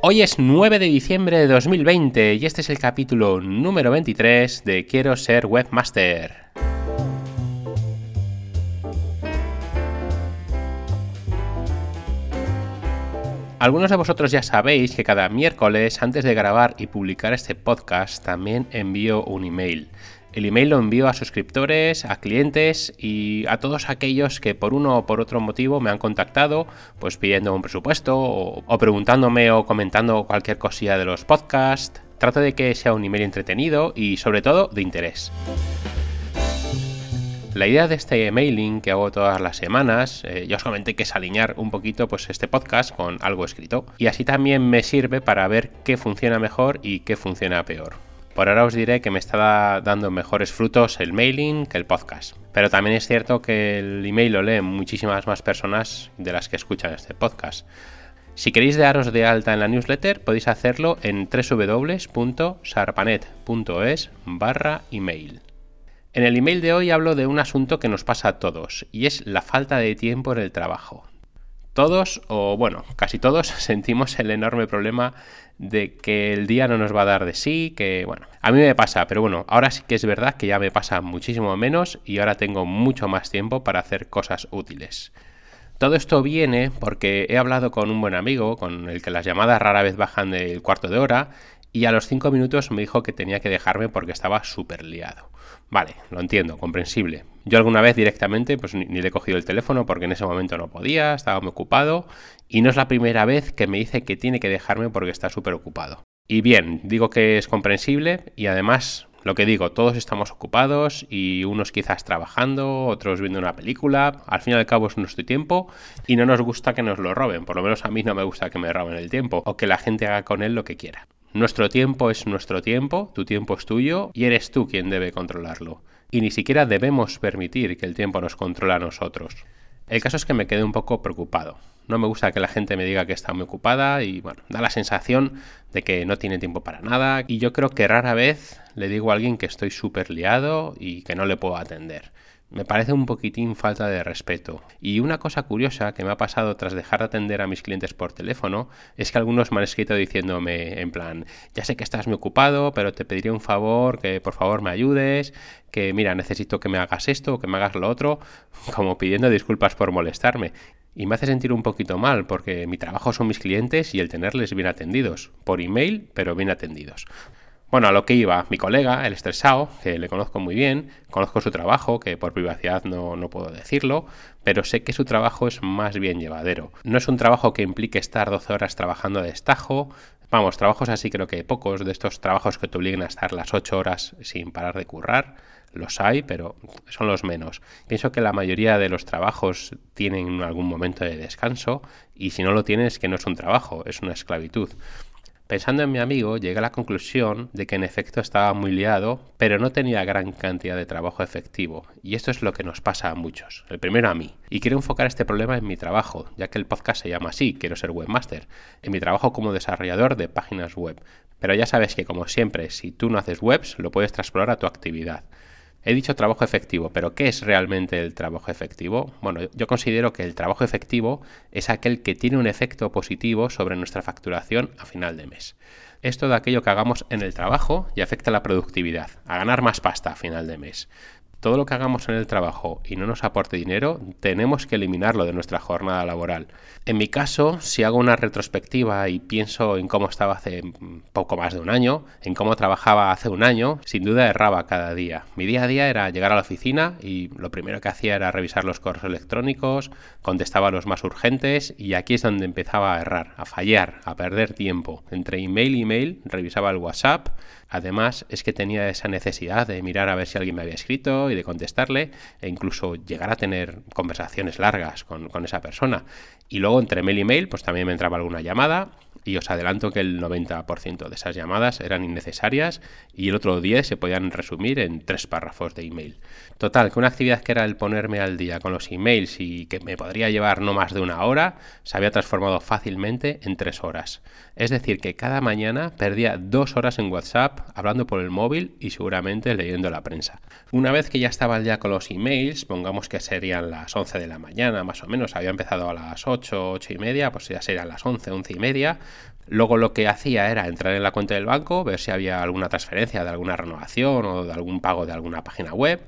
Hoy es 9 de diciembre de 2020 y este es el capítulo número 23 de Quiero ser webmaster. Algunos de vosotros ya sabéis que cada miércoles antes de grabar y publicar este podcast también envío un email. El email lo envío a suscriptores, a clientes y a todos aquellos que por uno o por otro motivo me han contactado, pues pidiendo un presupuesto o, preguntándome o comentando cualquier cosilla de los podcasts. Trato de que sea un email entretenido y sobre todo de interés. La idea de este mailing que hago todas las semanas, eh, ya os comenté que es alinear un poquito pues, este podcast con algo escrito. Y así también me sirve para ver qué funciona mejor y qué funciona peor. Por ahora os diré que me está dando mejores frutos el mailing que el podcast. Pero también es cierto que el email lo leen muchísimas más personas de las que escuchan este podcast. Si queréis daros de alta en la newsletter, podéis hacerlo en www.sarpanet.es barra email. En el email de hoy hablo de un asunto que nos pasa a todos, y es la falta de tiempo en el trabajo. Todos, o bueno, casi todos, sentimos el enorme problema de que el día no nos va a dar de sí, que bueno, a mí me pasa, pero bueno, ahora sí que es verdad que ya me pasa muchísimo menos y ahora tengo mucho más tiempo para hacer cosas útiles. Todo esto viene porque he hablado con un buen amigo, con el que las llamadas rara vez bajan del cuarto de hora, y a los cinco minutos me dijo que tenía que dejarme porque estaba súper liado. Vale, lo entiendo, comprensible. Yo alguna vez directamente pues ni, le he cogido el teléfono porque en ese momento no podía, estaba muy ocupado y no es la primera vez que me dice que tiene que dejarme porque está súper ocupado. Y bien, digo que es comprensible y además lo que digo, todos estamos ocupados y unos quizás trabajando, otros viendo una película, al fin y al cabo es nuestro tiempo y no nos gusta que nos lo roben, por lo menos a mí no me gusta que me roben el tiempo o que la gente haga con él lo que quiera. Nuestro tiempo es nuestro tiempo, tu tiempo es tuyo y eres tú quien debe controlarlo. Y ni siquiera debemos permitir que el tiempo nos controle a nosotros. El caso es que me quedé un poco preocupado. No me gusta que la gente me diga que está muy ocupada y bueno, da la sensación de que no tiene tiempo para nada y yo creo que rara vez le digo a alguien que estoy súper liado y que no le puedo atender. Me parece un poquitín falta de respeto. Y una cosa curiosa que me ha pasado tras dejar de atender a mis clientes por teléfono es que algunos me han escrito diciéndome en plan, ya sé que estás muy ocupado, pero te pediría un favor, que por favor me ayudes, que mira, necesito que me hagas esto que me hagas lo otro, como pidiendo disculpas por molestarme. Y me hace sentir un poquito mal porque mi trabajo son mis clientes y el tenerles bien atendidos, por email, pero bien atendidos. Bueno, a lo que iba, mi colega, el estresado, que le conozco muy bien, conozco su trabajo, que por privacidad no, no, puedo decirlo, pero sé que su trabajo es más bien llevadero. No es un trabajo que implique estar 12 horas trabajando de destajo. Vamos, trabajos así creo que pocos de estos trabajos que te obliguen a estar las 8 horas sin parar de currar. Los hay, pero son los menos. Pienso que la mayoría de los trabajos tienen algún momento de descanso y si no lo tienes que no es un trabajo, es una esclavitud. Pensando en mi amigo, llegué a la conclusión de que en efecto estaba muy liado, pero no tenía gran cantidad de trabajo efectivo. Y esto es lo que nos pasa a muchos. El primero a mí. Y quiero enfocar este problema en mi trabajo, ya que el podcast se llama así, quiero ser webmaster, en mi trabajo como desarrollador de páginas web. Pero ya sabes que como siempre, si tú no haces webs, lo puedes traspolar a tu actividad. He dicho trabajo efectivo, pero ¿qué es realmente el trabajo efectivo? Bueno, yo considero que el trabajo efectivo es aquel que tiene un efecto positivo sobre nuestra facturación a final de mes. Es todo aquello que hagamos en el trabajo y afecta a la productividad, a ganar más pasta a final de mes todo lo que hagamos en el trabajo y no nos aporte dinero, tenemos que eliminarlo de nuestra jornada laboral. En mi caso, si hago una retrospectiva y pienso en cómo estaba hace poco más de un año, en cómo trabajaba hace un año, sin duda erraba cada día. Mi día a día era llegar a la oficina y lo primero que hacía era revisar los correos electrónicos, contestaba los más urgentes y aquí es donde empezaba a errar, a fallar, a perder tiempo. Entre email y email revisaba el WhatsApp, Además, es que tenía esa necesidad de mirar a ver si alguien me había escrito y de contestarle, e incluso llegar a tener conversaciones largas con, con esa persona. Y luego entre mail y mail, pues también me entraba alguna llamada y os adelanto que el 90% de esas llamadas eran innecesarias y el otro 10 se podían resumir en tres párrafos de email. Total, que una actividad que era el ponerme al día con los emails y que me podría llevar no más de una hora, se había transformado fácilmente en tres horas. Es decir, que cada mañana perdía dos horas en WhatsApp hablando por el móvil y seguramente leyendo la prensa. Una vez que ya estaba al día con los emails, pongamos que serían las 11 de la mañana más o menos, había empezado a las 8, 8 y media, pues ya serían las 11, 11 y media, Luego lo que hacía era entrar en la cuenta del banco, ver si había alguna transferencia de alguna renovación o de algún pago de alguna página web.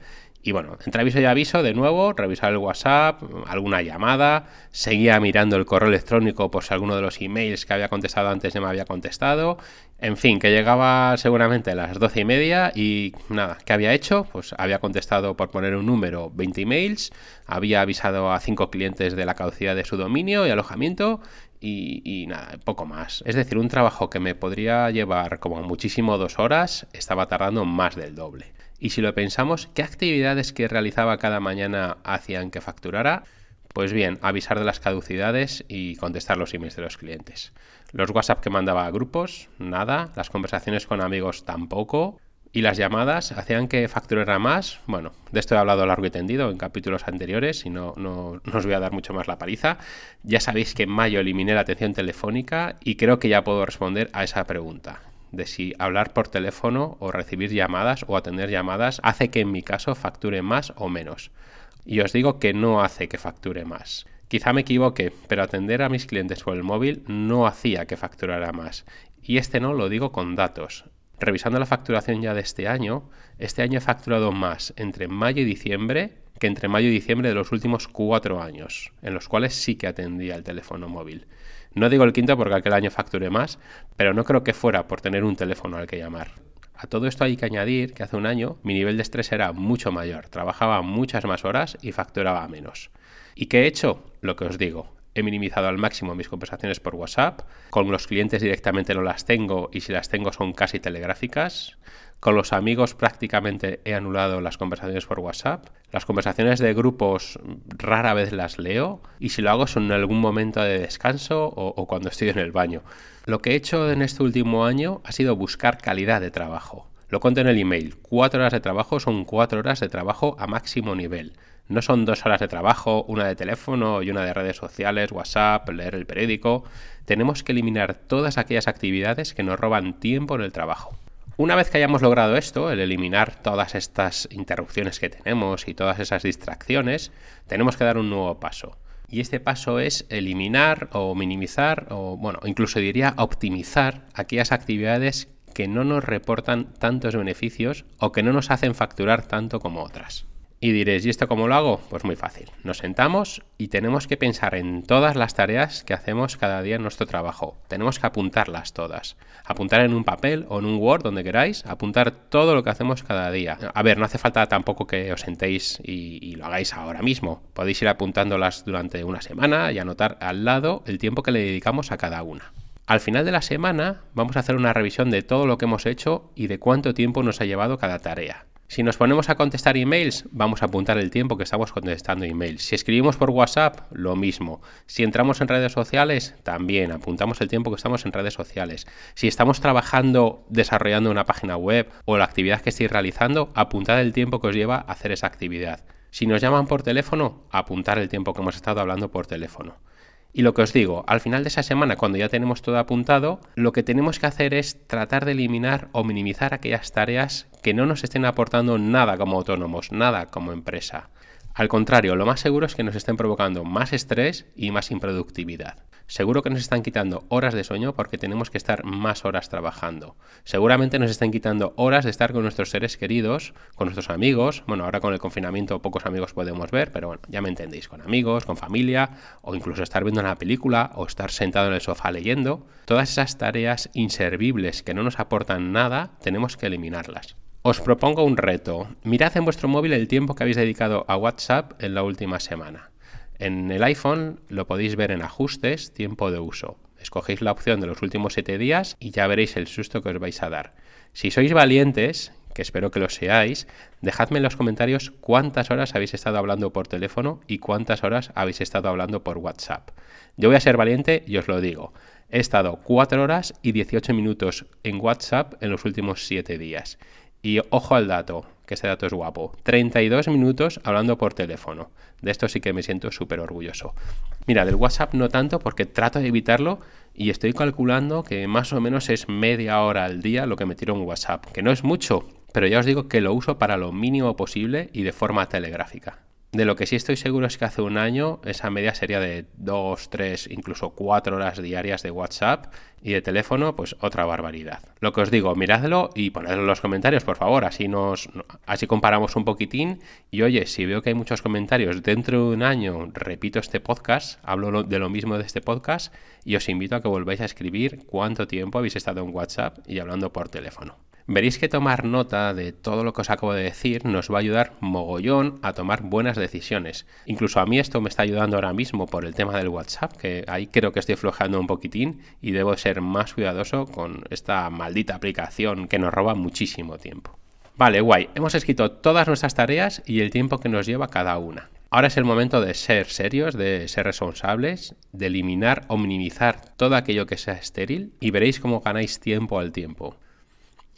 Y bueno, entre aviso y aviso, de nuevo, revisar el WhatsApp, alguna llamada, seguía mirando el correo electrónico por si alguno de los emails que había contestado antes ya me había contestado. En fin, que llegaba seguramente a las doce y media y nada, ¿qué había hecho? Pues había contestado por poner un número 20 emails, había avisado a cinco clientes de la caducidad de su dominio y alojamiento y, nada, poco más. Es decir, un trabajo que me podría llevar como muchísimo dos horas, estaba tardando más del doble. Y si lo pensamos, ¿qué actividades que realizaba cada mañana hacían que facturara? Pues bien, avisar de las caducidades y contestar los emails de los clientes. Los WhatsApp que mandaba a grupos, nada. Las conversaciones con amigos tampoco. Y las llamadas hacían que facturara más. Bueno, de esto he hablado largo y tendido en capítulos anteriores y no, no, os voy a dar mucho más la paliza. Ya sabéis que en mayo eliminé la atención telefónica y creo que ya puedo responder a esa pregunta de si hablar por teléfono o recibir llamadas o atender llamadas hace que en mi caso facture más o menos. Y os digo que no hace que facture más. Quizá me equivoque, pero atender a mis clientes por el móvil no hacía que facturara más. Y este no lo digo con datos revisando la facturación ya de este año, este año he facturado más entre mayo y diciembre que entre mayo y diciembre de los últimos cuatro años, en los cuales sí que atendía el teléfono móvil. No digo el quinto porque aquel año facturé más, pero no creo que fuera por tener un teléfono al que llamar. A todo esto hay que añadir que hace un año mi nivel de estrés era mucho mayor, trabajaba muchas más horas y facturaba menos. ¿Y qué he hecho? Lo que os digo, he minimizado al máximo mis conversaciones por WhatsApp. Con los clientes directamente no las tengo y si las tengo son casi telegráficas. Con los amigos prácticamente he anulado las conversaciones por WhatsApp. Las conversaciones de grupos rara vez las leo y si lo hago son en algún momento de descanso o, cuando estoy en el baño. Lo que he hecho en este último año ha sido buscar calidad de trabajo. Lo conté en el email. Cuatro horas de trabajo son cuatro horas de trabajo a máximo nivel. No son dos horas de trabajo, una de teléfono y una de redes sociales, WhatsApp, leer el periódico. Tenemos que eliminar todas aquellas actividades que nos roban tiempo en el trabajo. Una vez que hayamos logrado esto, el eliminar todas estas interrupciones que tenemos y todas esas distracciones, tenemos que dar un nuevo paso. Y este paso es eliminar o minimizar o, bueno, incluso diría optimizar aquellas actividades que no nos reportan tantos beneficios o que no nos hacen facturar tanto como otras. Y diréis, ¿y esto cómo lo hago? Pues muy fácil. Nos sentamos y tenemos que pensar en todas las tareas que hacemos cada día en nuestro trabajo. Tenemos que apuntarlas todas. Apuntar en un papel o en un Word, donde queráis, apuntar todo lo que hacemos cada día. A ver, no hace falta tampoco que os sentéis y, y lo hagáis ahora mismo. Podéis ir apuntándolas durante una semana y anotar al lado el tiempo que le dedicamos a cada una. Al final de la semana vamos a hacer una revisión de todo lo que hemos hecho y de cuánto tiempo nos ha llevado cada tarea. Si nos ponemos a contestar emails, vamos a apuntar el tiempo que estamos contestando emails. Si escribimos por WhatsApp, lo mismo. Si entramos en redes sociales, también apuntamos el tiempo que estamos en redes sociales. Si estamos trabajando desarrollando una página web o la actividad que estéis realizando, apuntad el tiempo que os lleva a hacer esa actividad. Si nos llaman por teléfono, apuntar el tiempo que hemos estado hablando por teléfono. Y lo que os digo, al final de esa semana, cuando ya tenemos todo apuntado, lo que tenemos que hacer es tratar de eliminar o minimizar aquellas tareas que no nos estén aportando nada como autónomos, nada como empresa. Al contrario, lo más seguro es que nos estén provocando más estrés y más improductividad. Seguro que nos están quitando horas de sueño porque tenemos que estar más horas trabajando. Seguramente nos están quitando horas de estar con nuestros seres queridos, con nuestros amigos. Bueno, ahora con el confinamiento pocos amigos podemos ver, pero bueno, ya me entendéis, con amigos, con familia, o incluso estar viendo una película o estar sentado en el sofá leyendo. Todas esas tareas inservibles que no nos aportan nada, tenemos que eliminarlas. Os propongo un reto. Mirad en vuestro móvil el tiempo que habéis dedicado a WhatsApp en la última semana. En el iPhone lo podéis ver en ajustes, tiempo de uso. Escogéis la opción de los últimos 7 días y ya veréis el susto que os vais a dar. Si sois valientes, que espero que lo seáis, dejadme en los comentarios cuántas horas habéis estado hablando por teléfono y cuántas horas habéis estado hablando por WhatsApp. Yo voy a ser valiente y os lo digo. He estado 4 horas y 18 minutos en WhatsApp en los últimos 7 días. Y ojo al dato, que este dato es guapo. 32 minutos hablando por teléfono. De esto sí que me siento súper orgulloso. Mira, del WhatsApp no tanto porque trato de evitarlo y estoy calculando que más o menos es media hora al día lo que me tiro en WhatsApp, que no es mucho, pero ya os digo que lo uso para lo mínimo posible y de forma telegráfica. De lo que sí estoy seguro es que hace un año esa media sería de 2, 3, incluso 4 horas diarias de WhatsApp y de teléfono, pues otra barbaridad. Lo que os digo, miradlo y ponedlo en los comentarios, por favor, así nos así comparamos un poquitín y oye, si veo que hay muchos comentarios dentro de un año, repito este podcast, hablo de lo mismo de este podcast y os invito a que volváis a escribir cuánto tiempo habéis estado en WhatsApp y hablando por teléfono. Veréis que tomar nota de todo lo que os acabo de decir nos va a ayudar mogollón a tomar buenas decisiones. Incluso a mí esto me está ayudando ahora mismo por el tema del WhatsApp, que ahí creo que estoy flojando un poquitín y debo ser más cuidadoso con esta maldita aplicación que nos roba muchísimo tiempo. Vale, guay, hemos escrito todas nuestras tareas y el tiempo que nos lleva cada una. Ahora es el momento de ser serios, de ser responsables, de eliminar o minimizar todo aquello que sea estéril y veréis cómo ganáis tiempo al tiempo.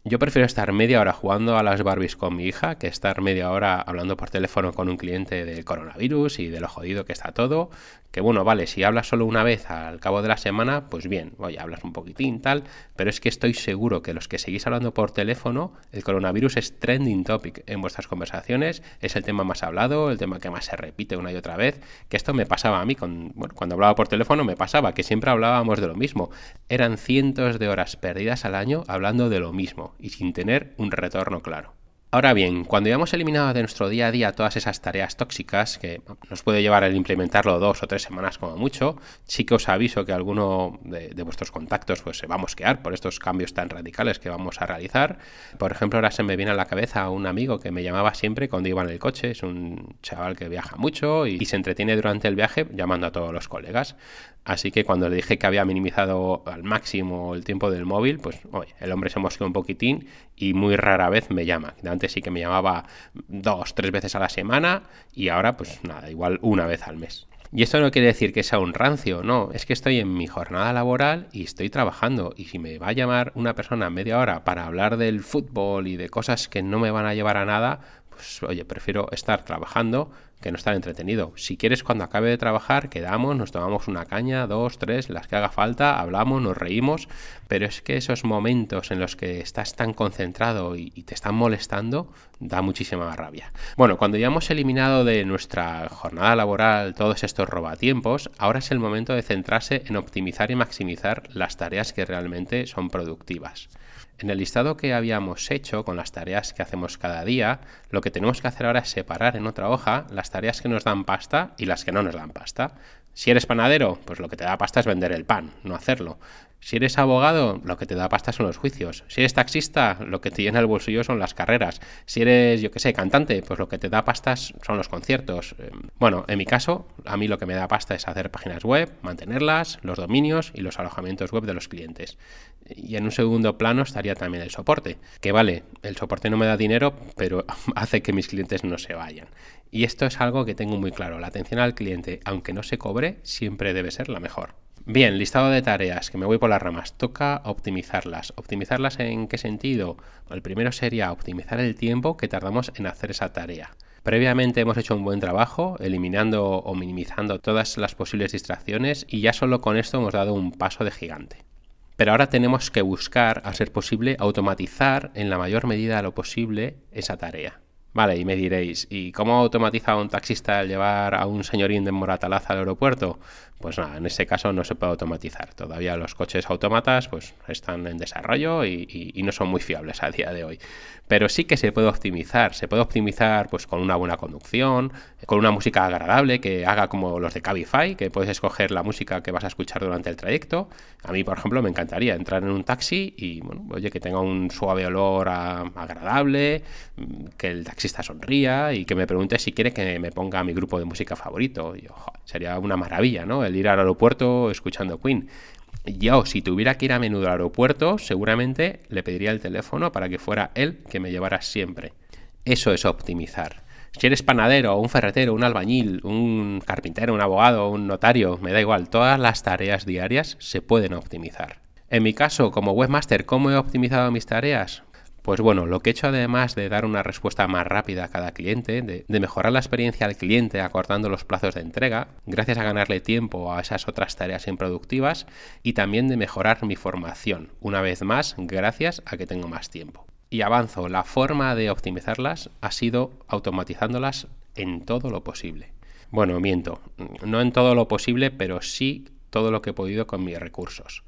Yo prefiero estar media hora jugando a las Barbies con mi hija que estar media hora hablando por teléfono con un cliente del coronavirus y de lo jodido que está todo. Que bueno, vale, si hablas solo una vez al cabo de la semana, pues bien, oye, hablas un poquitín, tal, pero es que estoy seguro que los que seguís hablando por teléfono, el coronavirus es trending topic en vuestras conversaciones, es el tema más hablado, el tema que más se repite una y otra vez, que esto me pasaba a mí, con, cuando hablaba por teléfono me pasaba, que siempre hablábamos de lo mismo. Eran cientos de horas perdidas al año hablando de lo mismo y sin tener un retorno claro. Ahora bien, cuando ya hemos eliminado de nuestro día a día todas esas tareas tóxicas, que nos puede llevar el implementarlo dos o tres semanas como mucho, sí que os aviso que alguno de, vuestros contactos pues, se va a mosquear por estos cambios tan radicales que vamos a realizar. Por ejemplo, ahora se me viene a la cabeza un amigo que me llamaba siempre cuando iba en el coche, es un chaval que viaja mucho y, y se entretiene durante el viaje llamando a todos los colegas. Así que cuando le dije que había minimizado al máximo el tiempo del móvil, pues oye, el hombre se mosqueó un poquitín y muy rara vez me llama. Antes sí que me llamaba dos, tres veces a la semana y ahora pues nada, igual una vez al mes. Y esto no quiere decir que sea un rancio, no, es que estoy en mi jornada laboral y estoy trabajando. Y si me va a llamar una persona media hora para hablar del fútbol y de cosas que no me van a llevar a nada, pues oye, prefiero estar trabajando que no estar entretenido. Si quieres, cuando acabe de trabajar, quedamos, nos tomamos una caña, dos, tres, las que haga falta, hablamos, nos reímos, pero es que esos momentos en los que estás tan concentrado y, te están molestando, da muchísima rabia. Bueno, cuando ya hemos eliminado de nuestra jornada laboral todos estos robatiempos, ahora es el momento de centrarse en optimizar y maximizar las tareas que realmente son productivas. En el listado que habíamos hecho con las tareas que hacemos cada día, lo que tenemos que hacer ahora es separar en otra hoja las tareas que nos dan pasta y las que no nos dan pasta. Si eres panadero, pues lo que te da pasta es vender el pan, no hacerlo. Si eres abogado, lo que te da pasta son los juicios. Si eres taxista, lo que te llena el bolsillo son las carreras. Si eres, yo qué sé, cantante, pues lo que te da pasta son los conciertos. Em, bueno, en mi caso, a mí lo que me da pasta es hacer páginas web, mantenerlas, los dominios y los alojamientos web de los clientes. Y en un segundo plano estaría también el soporte. Que vale, el soporte no me da dinero, pero hace que mis clientes no se vayan. Y esto es algo que tengo muy claro. La atención al cliente, aunque no se cobre, siempre debe ser la mejor. Bien, listado de tareas, que me voy por las ramas. Toca optimizarlas. ¿Optimizarlas en qué sentido? El primero sería optimizar el tiempo que tardamos en hacer esa tarea. Previamente hemos hecho un buen trabajo eliminando o minimizando todas las posibles distracciones y ya solo con esto hemos dado un paso de gigante. Pero ahora tenemos que buscar, a ser posible, automatizar en la mayor medida lo posible esa tarea. Vale, y me diréis, ¿y cómo automatiza un taxista el llevar a un señorín de Moratalaz al aeropuerto? Pues nada, en este caso no se puede automatizar. Todavía los coches autómatas pues, están en desarrollo y, no son muy fiables a día de hoy. Pero sí que se puede optimizar. Se puede optimizar pues, con una buena conducción, con una música agradable que haga como los de Cabify, que puedes escoger la música que vas a escuchar durante el trayecto. A mí, por ejemplo, me encantaría entrar en un taxi y, bueno, oye, que tenga un suave olor agradable, que el taxista sonría y que me pregunte si quiere que me ponga mi grupo de música favorito. Y, sería una maravilla, ¿no? Ir al aeropuerto escuchando Queen. Yo, si tuviera que ir a menudo al aeropuerto, seguramente le pediría el teléfono para que fuera él que me llevara siempre. Eso es optimizar. Si eres panadero, un ferretero, un albañil, un carpintero, un abogado, un notario, me da igual, todas las tareas diarias se pueden optimizar. En mi caso, como webmaster, ¿cómo he optimizado mis tareas? Pues bueno, lo que he hecho además de dar una respuesta más rápida a cada cliente, de, mejorar la experiencia al cliente acortando los plazos de entrega, gracias a ganarle tiempo a esas otras tareas improductivas, y también de mejorar mi formación, una vez más, gracias a que tengo más tiempo. Y avanzo, la forma de optimizarlas ha sido automatizándolas en todo lo posible. Bueno, miento, no en todo lo posible, pero sí todo lo que he podido con mis recursos.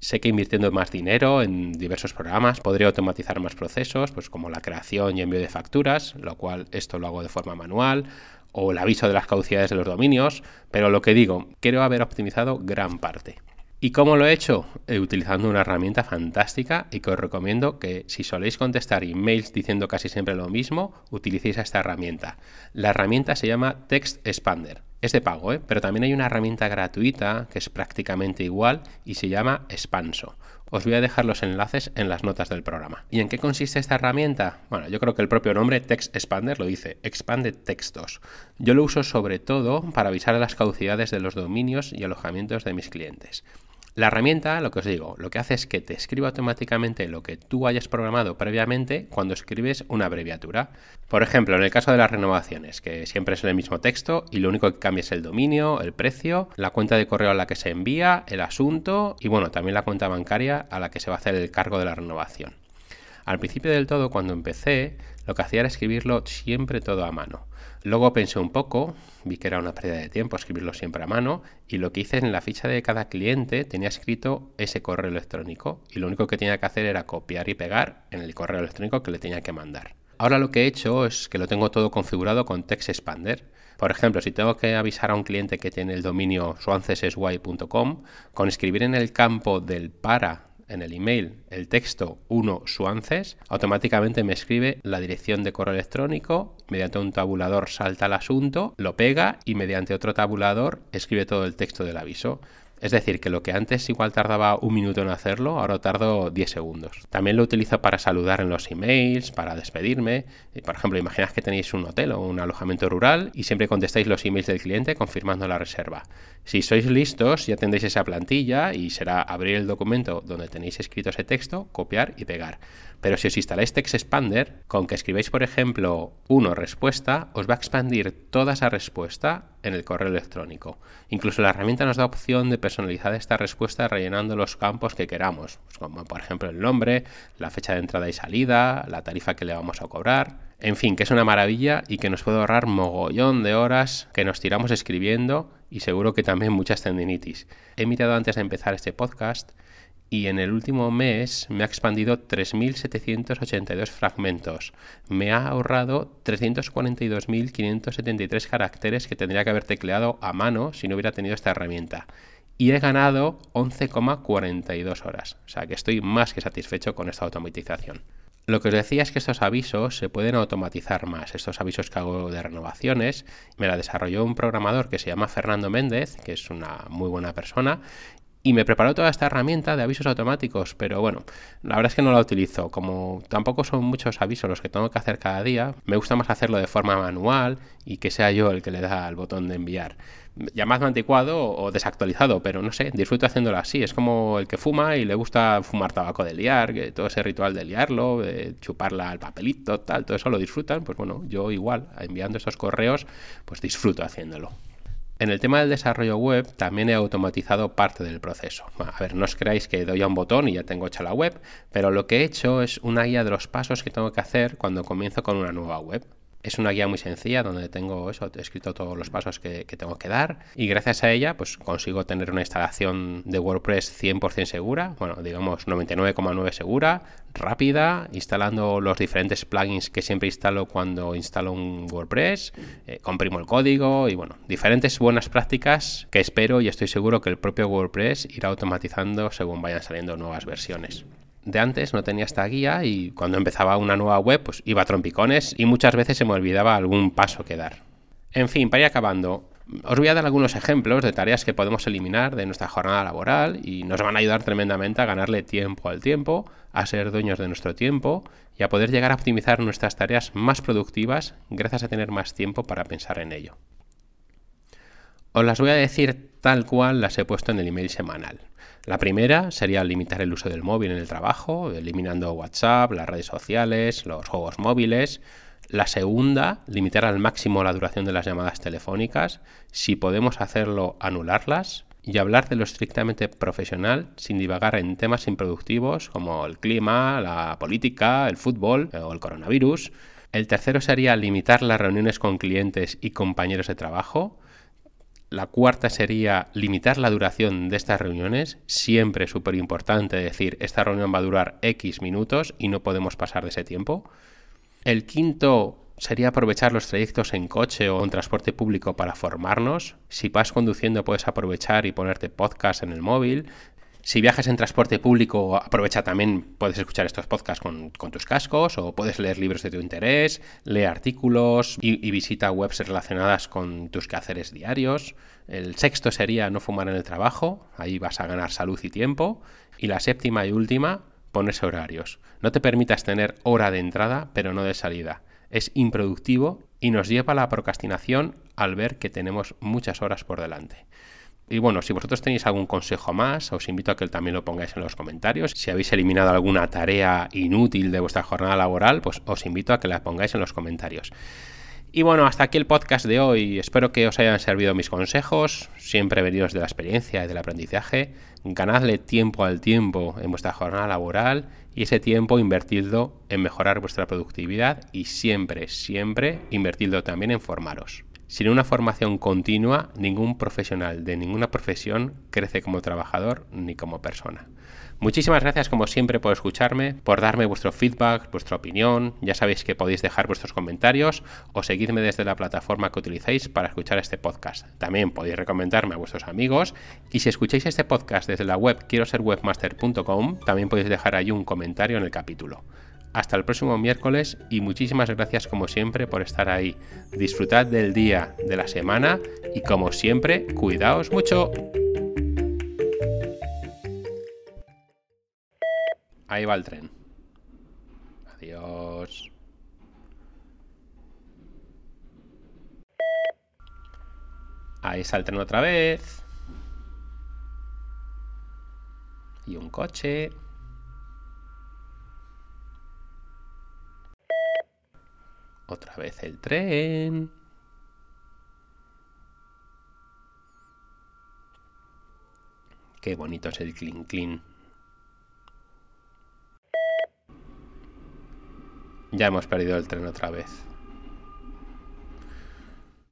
Sé que invirtiendo más dinero en diversos programas podría automatizar más procesos, pues como la creación y envío de facturas, lo cual esto lo hago de forma manual, o el aviso de las caducidades de los dominios, pero lo que digo, quiero haber optimizado gran parte. ¿Y cómo lo he hecho? Eh, utilizando una herramienta fantástica y que os recomiendo que si soléis contestar emails diciendo casi siempre lo mismo, utilicéis esta herramienta. La herramienta se llama Text Expander. Es de pago, ¿eh? pero también hay una herramienta gratuita que es prácticamente igual y se llama Expanso. Os voy a dejar los enlaces en las notas del programa. ¿Y en qué consiste esta herramienta? Bueno, yo creo que el propio nombre Text Expander lo dice, expande textos. Yo lo uso sobre todo para avisar de las caducidades de los dominios y alojamientos de mis clientes. La herramienta, lo que os digo, lo que hace es que te escriba automáticamente lo que tú hayas programado previamente cuando escribes una abreviatura. Por ejemplo, en el caso de las renovaciones, que siempre es el mismo texto y lo único que cambia es el dominio, el precio, la cuenta de correo a la que se envía, el asunto y bueno, también la cuenta bancaria a la que se va a hacer el cargo de la renovación. Al principio del todo, cuando empecé, lo que hacía era escribirlo siempre todo a mano. Luego pensé un poco, vi que era una pérdida de tiempo escribirlo siempre a mano y lo que hice en la ficha de cada cliente tenía escrito ese correo electrónico y lo único que tenía que hacer era copiar y pegar en el correo electrónico que le tenía que mandar. Ahora lo que he hecho es que lo tengo todo configurado con Text Expander. Por ejemplo, si tengo que avisar a un cliente que tiene el dominio swancesesy.com, con escribir en el campo del para en el email el texto 1 suances, automáticamente me escribe la dirección de correo electrónico, mediante un tabulador salta el asunto, lo pega y mediante otro tabulador escribe todo el texto del aviso. Es decir, que lo que antes igual tardaba un minuto en hacerlo, ahora tardo 10 segundos. También lo utilizo para saludar en los emails, para despedirme. Por ejemplo, imaginad que tenéis un hotel o un alojamiento rural y siempre contestáis los emails del cliente confirmando la reserva. Si sois listos, ya tendréis esa plantilla y será abrir el documento donde tenéis escrito ese texto, copiar y pegar. Pero si os instaláis Text Expander, con que escribáis, por ejemplo, uno respuesta, os va a expandir toda esa respuesta en el correo electrónico. Incluso la herramienta nos da opción de personalizar esta respuesta rellenando los campos que queramos, pues como por ejemplo el nombre, la fecha de entrada y salida, la tarifa que le vamos a cobrar. En fin, que es una maravilla y que nos puede ahorrar mogollón de horas que nos tiramos escribiendo y seguro que también muchas tendinitis. He mirado antes de empezar este podcast y en el último mes me ha expandido 3.782 fragmentos. Me ha ahorrado 342.573 caracteres que tendría que haber tecleado a mano si no hubiera tenido esta herramienta. Y he ganado 11,42 horas. O sea que estoy más que satisfecho con esta automatización. Lo que os decía es que estos avisos se pueden automatizar más. Estos avisos que hago de renovaciones me la desarrolló un programador que se llama Fernando Méndez, que es una muy buena persona, y me preparó toda esta herramienta de avisos automáticos, pero bueno, la verdad es que no la utilizo. Como tampoco son muchos avisos los que tengo que hacer cada día, me gusta más hacerlo de forma manual y que sea yo el que le da al botón de enviar. Llamadme anticuado o desactualizado, pero no sé, disfruto haciéndolo así. Es como el que fuma y le gusta fumar tabaco de liar, que todo ese ritual de liarlo, de chuparla al papelito, tal, todo eso lo disfrutan. Pues bueno, yo igual, enviando esos correos, pues disfruto haciéndolo. En el tema del desarrollo web también he automatizado parte del proceso. A ver, no os creáis que doy a un botón y ya tengo hecha la web, pero lo que he hecho es una guía de los pasos que tengo que hacer cuando comienzo con una nueva web. Es una guía muy sencilla donde tengo eso, he escrito todos los pasos que, tengo que dar y gracias a ella pues consigo tener una instalación de WordPress 100% segura, bueno, digamos 99,9 segura, rápida, instalando los diferentes plugins que siempre instalo cuando instalo un WordPress, eh, comprimo el código y bueno, diferentes buenas prácticas que espero y estoy seguro que el propio WordPress irá automatizando según vayan saliendo nuevas versiones de antes no tenía esta guía y cuando empezaba una nueva web pues iba a trompicones y muchas veces se me olvidaba algún paso que dar. En fin, para ir acabando, Os voy a dar algunos ejemplos de tareas que podemos eliminar de nuestra jornada laboral y nos van a ayudar tremendamente a ganarle tiempo al tiempo, a ser dueños de nuestro tiempo y a poder llegar a optimizar nuestras tareas más productivas gracias a tener más tiempo para pensar en ello. Os las voy a decir tal cual las he puesto en el email semanal. La primera sería limitar el uso del móvil en el trabajo, eliminando WhatsApp, las redes sociales, los juegos móviles. La segunda, limitar al máximo la duración de las llamadas telefónicas. Si podemos hacerlo, anularlas. Y hablar de lo estrictamente profesional sin divagar en temas improductivos como el clima, la política, el fútbol o el coronavirus. El tercero sería limitar las reuniones con clientes y compañeros de trabajo. La cuarta sería limitar la duración de estas reuniones. Siempre es súper importante decir, esta reunión va a durar X minutos y no podemos pasar de ese tiempo. El quinto sería aprovechar los trayectos en coche o en transporte público para formarnos. Si vas conduciendo puedes aprovechar y ponerte podcast en el móvil. Si viajas en transporte público, aprovecha también, puedes escuchar estos podcasts con, tus cascos o puedes leer libros de tu interés, lee artículos y, y, visita webs relacionadas con tus quehaceres diarios. El sexto sería no fumar en el trabajo, ahí vas a ganar salud y tiempo. Y la séptima y última, ponerse horarios. No te permitas tener hora de entrada, pero no de salida. Es improductivo y nos lleva a la procrastinación al ver que tenemos muchas horas por delante. Y bueno, si vosotros tenéis algún consejo más, os invito a que también lo pongáis en los comentarios. Si habéis eliminado alguna tarea inútil de vuestra jornada laboral, pues os invito a que la pongáis en los comentarios. Y bueno, hasta aquí el podcast de hoy. Espero que os hayan servido mis consejos, siempre venidos de la experiencia y del aprendizaje. Ganadle tiempo al tiempo en vuestra jornada laboral y ese tiempo invertidlo en mejorar vuestra productividad y siempre, siempre invertidlo también en formaros. Sin una formación continua, ningún profesional de ninguna profesión crece como trabajador ni como persona. Muchísimas gracias como siempre por escucharme, por darme vuestro feedback, vuestra opinión. Ya sabéis que podéis dejar vuestros comentarios o seguirme desde la plataforma que utilicéis para escuchar este podcast. También podéis recomendarme a vuestros amigos y si escucháis este podcast desde la web quiero ser webmaster.com, también podéis dejar ahí un comentario en el capítulo. Hasta el próximo miércoles y muchísimas gracias como siempre por estar ahí. Disfrutad del día, de la semana y como siempre, cuidaos mucho. Ahí va el tren. Adiós. Ahí está el tren otra vez. Y un coche. Otra vez el tren. Qué bonito es el clean clean. Ya hemos perdido el tren otra vez.